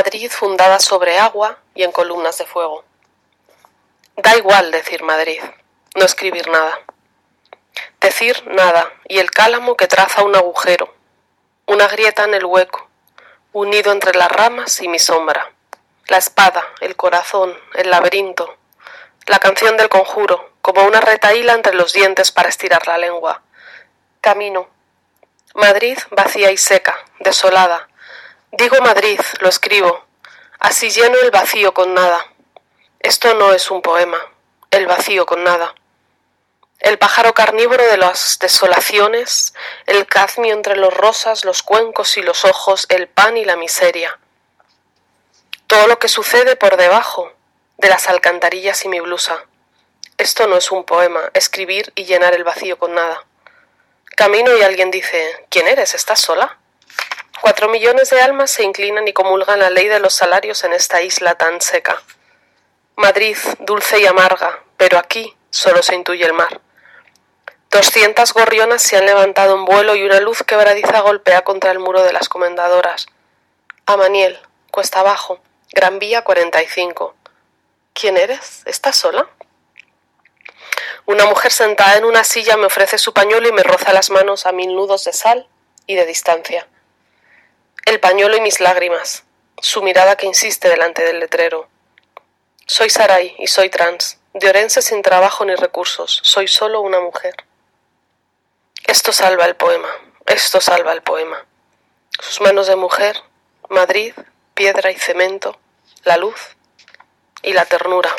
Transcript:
Madrid fundada sobre agua y en columnas de fuego. Da igual decir Madrid, no escribir nada. Decir nada y el cálamo que traza un agujero, una grieta en el hueco, unido entre las ramas y mi sombra. La espada, el corazón, el laberinto, la canción del conjuro, como una retaíla entre los dientes para estirar la lengua. Camino. Madrid vacía y seca, desolada. Digo Madrid, lo escribo. Así lleno el vacío con nada. Esto no es un poema, el vacío con nada. El pájaro carnívoro de las desolaciones, el cadmio entre los rosas, los cuencos y los ojos, el pan y la miseria. Todo lo que sucede por debajo de las alcantarillas y mi blusa. Esto no es un poema, escribir y llenar el vacío con nada. Camino y alguien dice, ¿quién eres? ¿Estás sola? Cuatro millones de almas se inclinan y comulgan la ley de los salarios en esta isla tan seca. Madrid, dulce y amarga, pero aquí solo se intuye el mar. Doscientas gorrionas se han levantado en vuelo y una luz quebradiza golpea contra el muro de las comendadoras. Amaniel, cuesta abajo, Gran Vía 45. ¿Quién eres? ¿Estás sola? Una mujer sentada en una silla me ofrece su pañuelo y me roza las manos a mil nudos de sal y de distancia. El pañuelo y mis lágrimas, su mirada que insiste delante del letrero. Soy Sarai y soy trans, de Orense sin trabajo ni recursos, soy solo una mujer. Esto salva el poema, esto salva el poema. Sus manos de mujer, Madrid, piedra y cemento, la luz y la ternura.